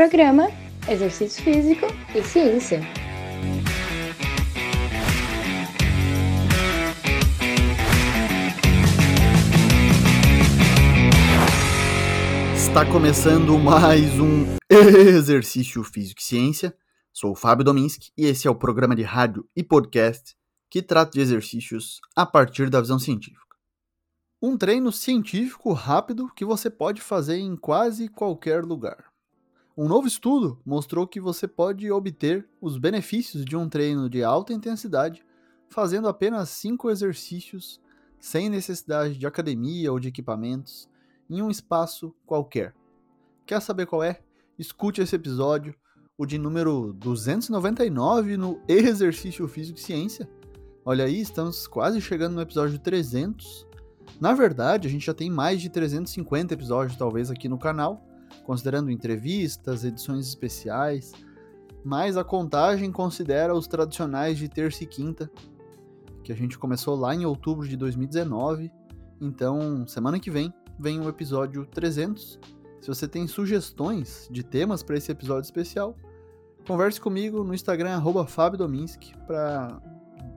Programa Exercício Físico e Ciência. Está começando mais um Exercício Físico e Ciência. Sou o Fábio Dominski e esse é o programa de rádio e podcast que trata de exercícios a partir da visão científica. Um treino científico rápido que você pode fazer em quase qualquer lugar. Um novo estudo mostrou que você pode obter os benefícios de um treino de alta intensidade fazendo apenas 5 exercícios sem necessidade de academia ou de equipamentos em um espaço qualquer. Quer saber qual é? Escute esse episódio, o de número 299 no Exercício Físico e Ciência. Olha aí, estamos quase chegando no episódio 300 na verdade, a gente já tem mais de 350 episódios, talvez, aqui no canal, considerando entrevistas, edições especiais, mas a contagem considera os tradicionais de terça e quinta, que a gente começou lá em outubro de 2019. Então, semana que vem, vem o episódio 300. Se você tem sugestões de temas para esse episódio especial, converse comigo no Instagram, FábioDominski, para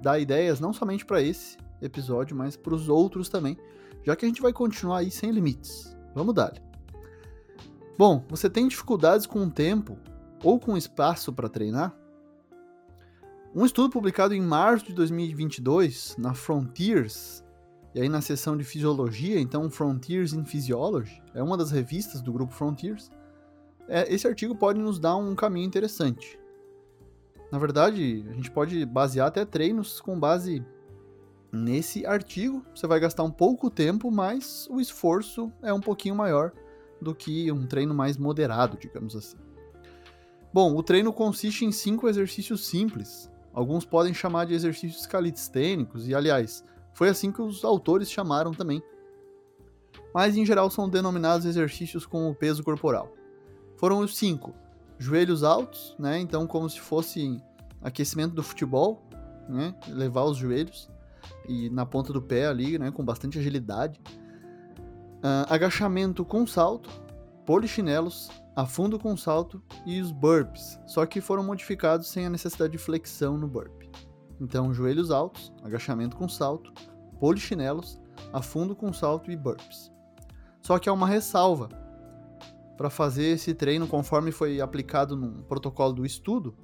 dar ideias não somente para esse episódio, mas para os outros também, já que a gente vai continuar aí sem limites. Vamos dar. Bom, você tem dificuldades com o tempo ou com espaço para treinar? Um estudo publicado em março de 2022 na Frontiers, e aí na seção de fisiologia, então Frontiers in Physiology, é uma das revistas do grupo Frontiers. É, esse artigo pode nos dar um caminho interessante. Na verdade, a gente pode basear até treinos com base Nesse artigo, você vai gastar um pouco tempo, mas o esforço é um pouquinho maior do que um treino mais moderado, digamos assim. Bom, o treino consiste em cinco exercícios simples. Alguns podem chamar de exercícios calistênicos, e aliás, foi assim que os autores chamaram também. Mas em geral são denominados exercícios com o peso corporal. Foram os cinco: joelhos altos, né? Então, como se fosse aquecimento do futebol, né? Levar os joelhos e na ponta do pé ali, né, com bastante agilidade. Uh, agachamento com salto, polichinelos, afundo com salto e os burpees, só que foram modificados sem a necessidade de flexão no burpee. Então, joelhos altos, agachamento com salto, polichinelos, afundo com salto e burpees. Só que há uma ressalva. Para fazer esse treino conforme foi aplicado no protocolo do estudo,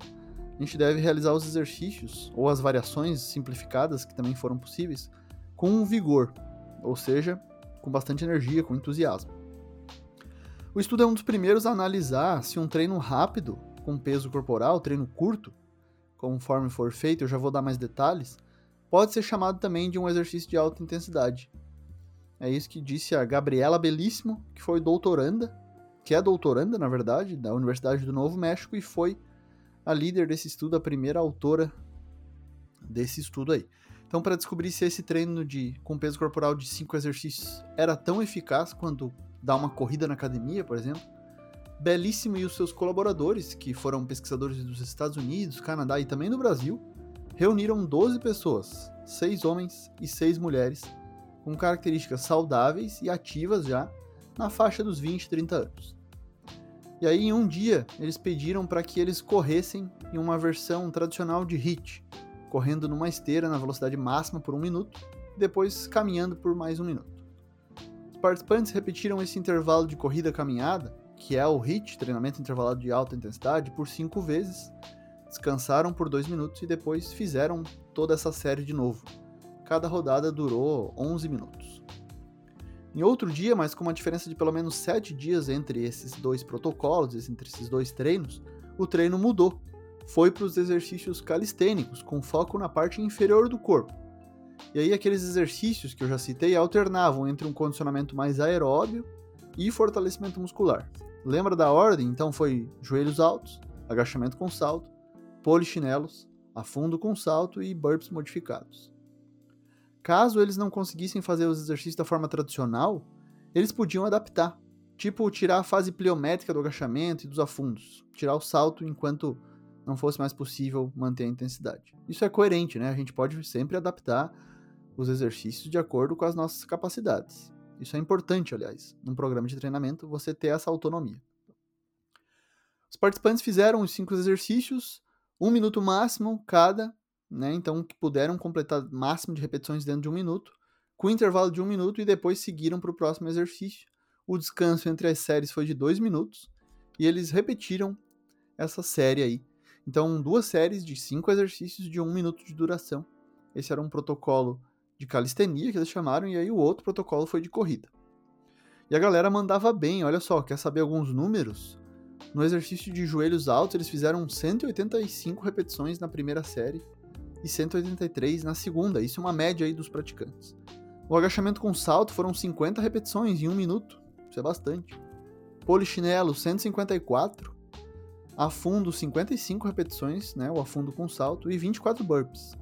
a gente deve realizar os exercícios ou as variações simplificadas que também foram possíveis com vigor, ou seja, com bastante energia, com entusiasmo. O estudo é um dos primeiros a analisar se um treino rápido, com peso corporal, treino curto, conforme for feito, eu já vou dar mais detalhes, pode ser chamado também de um exercício de alta intensidade. É isso que disse a Gabriela Belíssimo, que foi doutoranda, que é doutoranda, na verdade, da Universidade do Novo México e foi a líder desse estudo, a primeira autora desse estudo aí. Então, para descobrir se esse treino de com peso corporal de 5 exercícios era tão eficaz quanto dar uma corrida na academia, por exemplo, Belíssimo e os seus colaboradores, que foram pesquisadores dos Estados Unidos, Canadá e também do Brasil, reuniram 12 pessoas, 6 homens e 6 mulheres, com características saudáveis e ativas já na faixa dos 20 e 30 anos. E aí, em um dia, eles pediram para que eles corressem em uma versão tradicional de HIIT, correndo numa esteira na velocidade máxima por um minuto, e depois caminhando por mais um minuto. Participantes repetiram esse intervalo de corrida-caminhada, que é o HIIT, treinamento intervalado de alta intensidade, por cinco vezes, descansaram por dois minutos e depois fizeram toda essa série de novo. Cada rodada durou 11 minutos. Em outro dia, mas com uma diferença de pelo menos 7 dias entre esses dois protocolos, entre esses dois treinos, o treino mudou. Foi para os exercícios calistênicos, com foco na parte inferior do corpo. E aí aqueles exercícios que eu já citei alternavam entre um condicionamento mais aeróbio e fortalecimento muscular. Lembra da ordem? Então foi joelhos altos, agachamento com salto, polichinelos, afundo com salto e burpees modificados. Caso eles não conseguissem fazer os exercícios da forma tradicional, eles podiam adaptar, tipo tirar a fase pliométrica do agachamento e dos afundos, tirar o salto enquanto não fosse mais possível manter a intensidade. Isso é coerente, né? A gente pode sempre adaptar os exercícios de acordo com as nossas capacidades. Isso é importante, aliás, num programa de treinamento, você ter essa autonomia. Os participantes fizeram os cinco exercícios, um minuto máximo cada, né? Então que puderam completar máximo de repetições dentro de um minuto, com intervalo de um minuto e depois seguiram para o próximo exercício. O descanso entre as séries foi de dois minutos e eles repetiram essa série aí. Então, duas séries de cinco exercícios de um minuto de duração. Esse era um protocolo de calistenia que eles chamaram, e aí o outro protocolo foi de corrida. E a galera mandava bem, olha só, quer saber alguns números? No exercício de joelhos altos, eles fizeram 185 repetições na primeira série e 183 na segunda, isso é uma média aí dos praticantes. O agachamento com salto foram 50 repetições em um minuto, isso é bastante. Polichinelo, 154. Afundo, 55 repetições, né, o afundo com salto, e 24 burpees.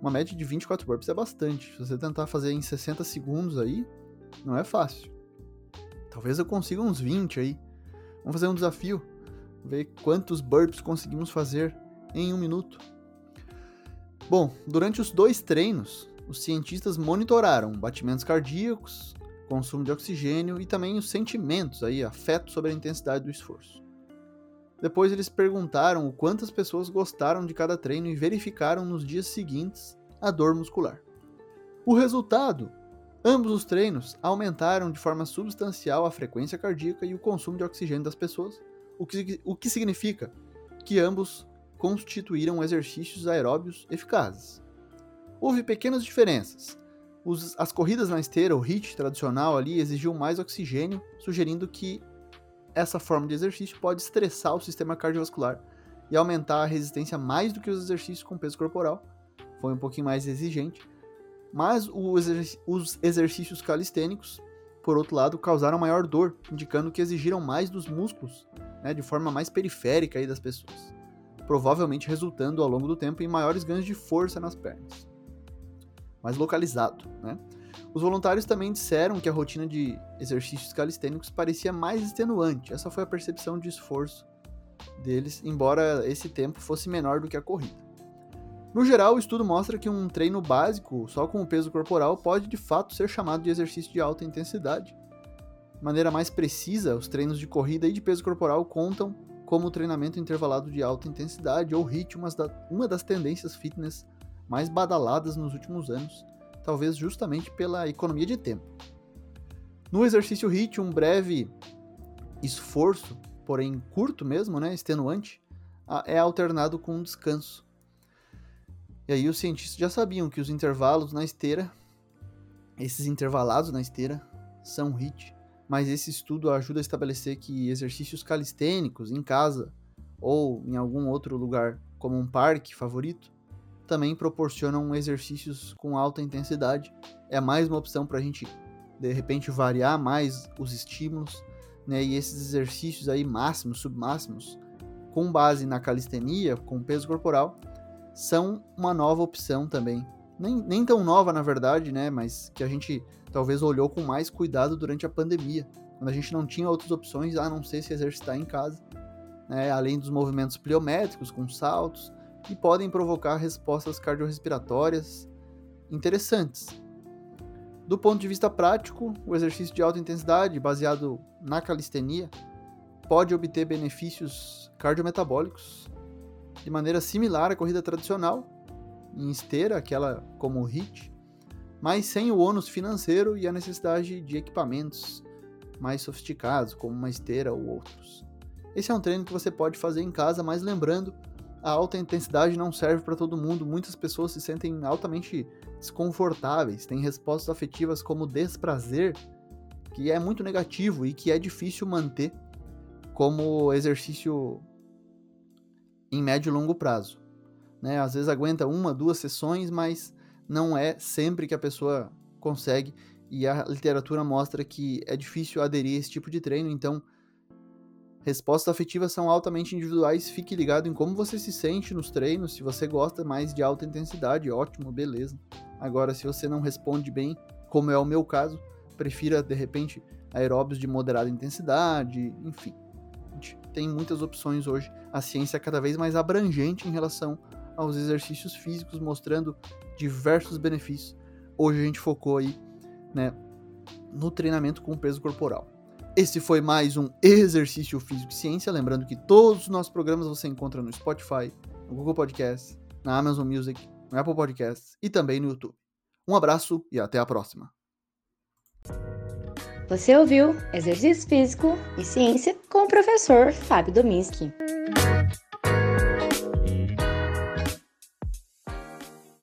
Uma média de 24 burpees é bastante. Se você tentar fazer em 60 segundos aí, não é fácil. Talvez eu consiga uns 20 aí. Vamos fazer um desafio. Ver quantos burpees conseguimos fazer em um minuto. Bom, durante os dois treinos, os cientistas monitoraram batimentos cardíacos, consumo de oxigênio e também os sentimentos, aí, afeto sobre a intensidade do esforço. Depois eles perguntaram quantas pessoas gostaram de cada treino e verificaram nos dias seguintes a dor muscular. O resultado Ambos os treinos aumentaram de forma substancial a frequência cardíaca e o consumo de oxigênio das pessoas, o que, o que significa que ambos constituíram exercícios aeróbios eficazes. Houve pequenas diferenças. Os, as corridas na esteira, o HIIT tradicional ali, exigiam mais oxigênio, sugerindo que essa forma de exercício pode estressar o sistema cardiovascular e aumentar a resistência mais do que os exercícios com peso corporal. Foi um pouquinho mais exigente, mas os exercícios calistênicos, por outro lado, causaram maior dor, indicando que exigiram mais dos músculos, né, de forma mais periférica aí das pessoas, provavelmente resultando ao longo do tempo em maiores ganhos de força nas pernas. Mais localizado, né? Os voluntários também disseram que a rotina de exercícios calistênicos parecia mais extenuante. Essa foi a percepção de esforço deles, embora esse tempo fosse menor do que a corrida. No geral, o estudo mostra que um treino básico, só com o peso corporal, pode de fato ser chamado de exercício de alta intensidade. De maneira mais precisa, os treinos de corrida e de peso corporal contam como treinamento intervalado de alta intensidade ou HIIT, uma das tendências fitness mais badaladas nos últimos anos, talvez justamente pela economia de tempo. No exercício HIIT, um breve esforço, porém curto mesmo, né, extenuante, é alternado com um descanso e aí os cientistas já sabiam que os intervalos na esteira, esses intervalados na esteira, são HIIT. Mas esse estudo ajuda a estabelecer que exercícios calistênicos em casa ou em algum outro lugar, como um parque favorito, também proporcionam exercícios com alta intensidade. É mais uma opção para a gente, de repente, variar mais os estímulos, né? E esses exercícios aí máximos, submáximos, com base na calistenia, com peso corporal, são uma nova opção também. Nem, nem tão nova, na verdade, né? Mas que a gente talvez olhou com mais cuidado durante a pandemia, quando a gente não tinha outras opções a não ser se exercitar em casa, né? além dos movimentos pliométricos com saltos, que podem provocar respostas cardiorrespiratórias interessantes. Do ponto de vista prático, o exercício de alta intensidade, baseado na calistenia, pode obter benefícios cardiometabólicos, de maneira similar à corrida tradicional, em esteira, aquela como o HIT, mas sem o ônus financeiro e a necessidade de equipamentos mais sofisticados, como uma esteira ou outros. Esse é um treino que você pode fazer em casa, mas lembrando, a alta intensidade não serve para todo mundo. Muitas pessoas se sentem altamente desconfortáveis, têm respostas afetivas como desprazer, que é muito negativo e que é difícil manter como exercício em médio e longo prazo. Né? Às vezes aguenta uma, duas sessões, mas não é sempre que a pessoa consegue. E a literatura mostra que é difícil aderir a esse tipo de treino, então respostas afetivas são altamente individuais. Fique ligado em como você se sente nos treinos. Se você gosta mais de alta intensidade, ótimo, beleza. Agora, se você não responde bem, como é o meu caso, prefira de repente aeróbios de moderada intensidade, enfim tem muitas opções hoje. A ciência é cada vez mais abrangente em relação aos exercícios físicos, mostrando diversos benefícios. Hoje a gente focou aí, né, no treinamento com peso corporal. Esse foi mais um Exercício Físico e Ciência. Lembrando que todos os nossos programas você encontra no Spotify, no Google Podcasts, na Amazon Music, no Apple Podcasts e também no YouTube. Um abraço e até a próxima. Você ouviu Exercício Físico e Ciência com o professor Fábio Dominski.